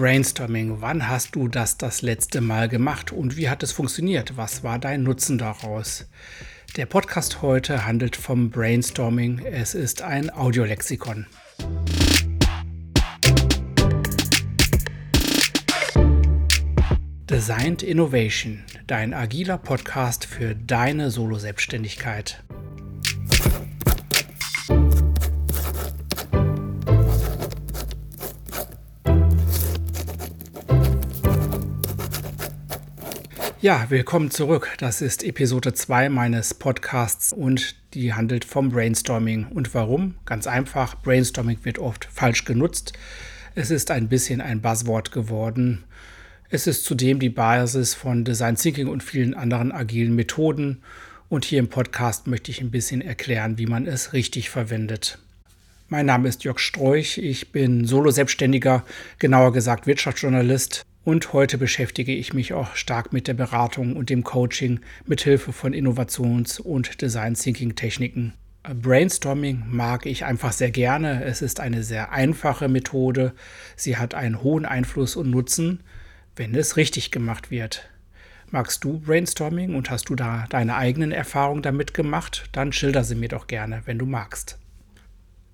Brainstorming. Wann hast du das das letzte Mal gemacht und wie hat es funktioniert? Was war dein Nutzen daraus? Der Podcast heute handelt vom Brainstorming. Es ist ein Audiolexikon. Designed Innovation, dein agiler Podcast für deine Solo-Selbstständigkeit. Ja, willkommen zurück. Das ist Episode 2 meines Podcasts und die handelt vom Brainstorming. Und warum? Ganz einfach, Brainstorming wird oft falsch genutzt. Es ist ein bisschen ein Buzzword geworden. Es ist zudem die Basis von Design Thinking und vielen anderen agilen Methoden. Und hier im Podcast möchte ich ein bisschen erklären, wie man es richtig verwendet. Mein Name ist Jörg Streuch. Ich bin Solo-Selbstständiger, genauer gesagt Wirtschaftsjournalist und heute beschäftige ich mich auch stark mit der Beratung und dem Coaching mit Hilfe von Innovations- und Design Thinking Techniken. Brainstorming mag ich einfach sehr gerne. Es ist eine sehr einfache Methode. Sie hat einen hohen Einfluss und Nutzen, wenn es richtig gemacht wird. Magst du Brainstorming und hast du da deine eigenen Erfahrungen damit gemacht? Dann schilder sie mir doch gerne, wenn du magst.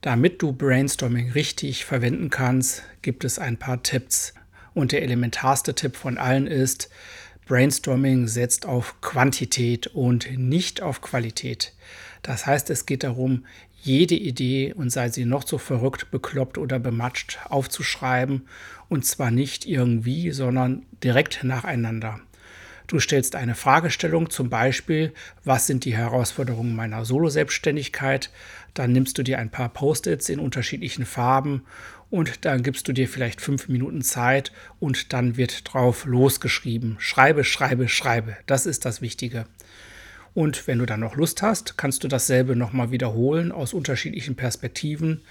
Damit du Brainstorming richtig verwenden kannst, gibt es ein paar Tipps. Und der elementarste Tipp von allen ist, Brainstorming setzt auf Quantität und nicht auf Qualität. Das heißt, es geht darum, jede Idee und sei sie noch so verrückt, bekloppt oder bematscht aufzuschreiben und zwar nicht irgendwie, sondern direkt nacheinander. Du stellst eine Fragestellung, zum Beispiel, was sind die Herausforderungen meiner Solo-Selbstständigkeit? Dann nimmst du dir ein paar Post-its in unterschiedlichen Farben und dann gibst du dir vielleicht fünf Minuten Zeit und dann wird drauf losgeschrieben. Schreibe, schreibe, schreibe. Das ist das Wichtige. Und wenn du dann noch Lust hast, kannst du dasselbe nochmal wiederholen aus unterschiedlichen Perspektiven.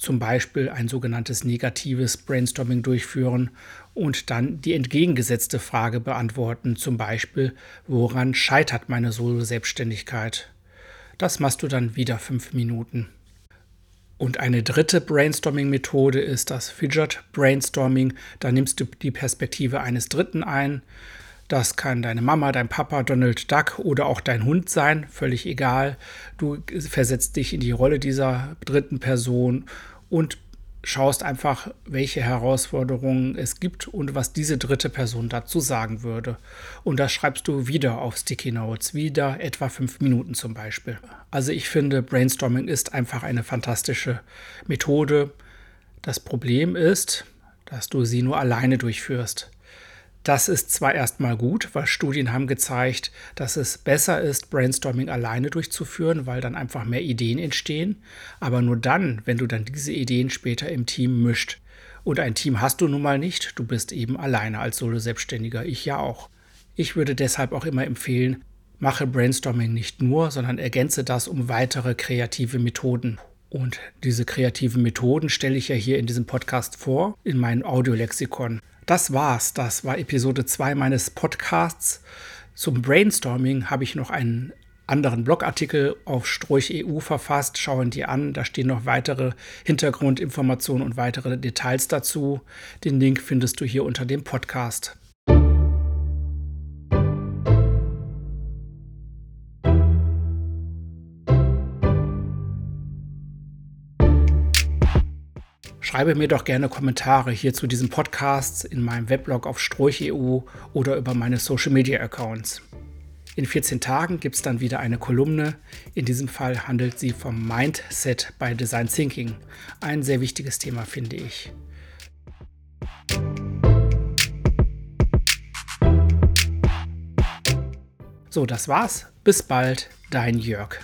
Zum Beispiel ein sogenanntes negatives Brainstorming durchführen und dann die entgegengesetzte Frage beantworten. Zum Beispiel, woran scheitert meine Solo-Selbstständigkeit? Das machst du dann wieder fünf Minuten. Und eine dritte Brainstorming-Methode ist das Fidget Brainstorming. Da nimmst du die Perspektive eines Dritten ein. Das kann deine Mama, dein Papa, Donald Duck oder auch dein Hund sein, völlig egal. Du versetzt dich in die Rolle dieser dritten Person und schaust einfach, welche Herausforderungen es gibt und was diese dritte Person dazu sagen würde. Und das schreibst du wieder auf Sticky Notes, wieder etwa fünf Minuten zum Beispiel. Also ich finde, Brainstorming ist einfach eine fantastische Methode. Das Problem ist, dass du sie nur alleine durchführst. Das ist zwar erstmal gut, weil Studien haben gezeigt, dass es besser ist, Brainstorming alleine durchzuführen, weil dann einfach mehr Ideen entstehen, aber nur dann, wenn du dann diese Ideen später im Team mischt. Und ein Team hast du nun mal nicht, du bist eben alleine als Solo-Selbstständiger, ich ja auch. Ich würde deshalb auch immer empfehlen, mache Brainstorming nicht nur, sondern ergänze das um weitere kreative Methoden. Und diese kreativen Methoden stelle ich ja hier in diesem Podcast vor, in meinem Audiolexikon. Das war's. Das war Episode 2 meines Podcasts. Zum Brainstorming habe ich noch einen anderen Blogartikel auf Strolch.eu verfasst. Schauen die an. Da stehen noch weitere Hintergrundinformationen und weitere Details dazu. Den Link findest du hier unter dem Podcast. Schreibe mir doch gerne Kommentare hier zu diesem Podcast in meinem Weblog auf Stroch.eu oder über meine Social Media Accounts. In 14 Tagen gibt es dann wieder eine Kolumne. In diesem Fall handelt sie vom Mindset bei Design Thinking. Ein sehr wichtiges Thema, finde ich. So, das war's. Bis bald, dein Jörg.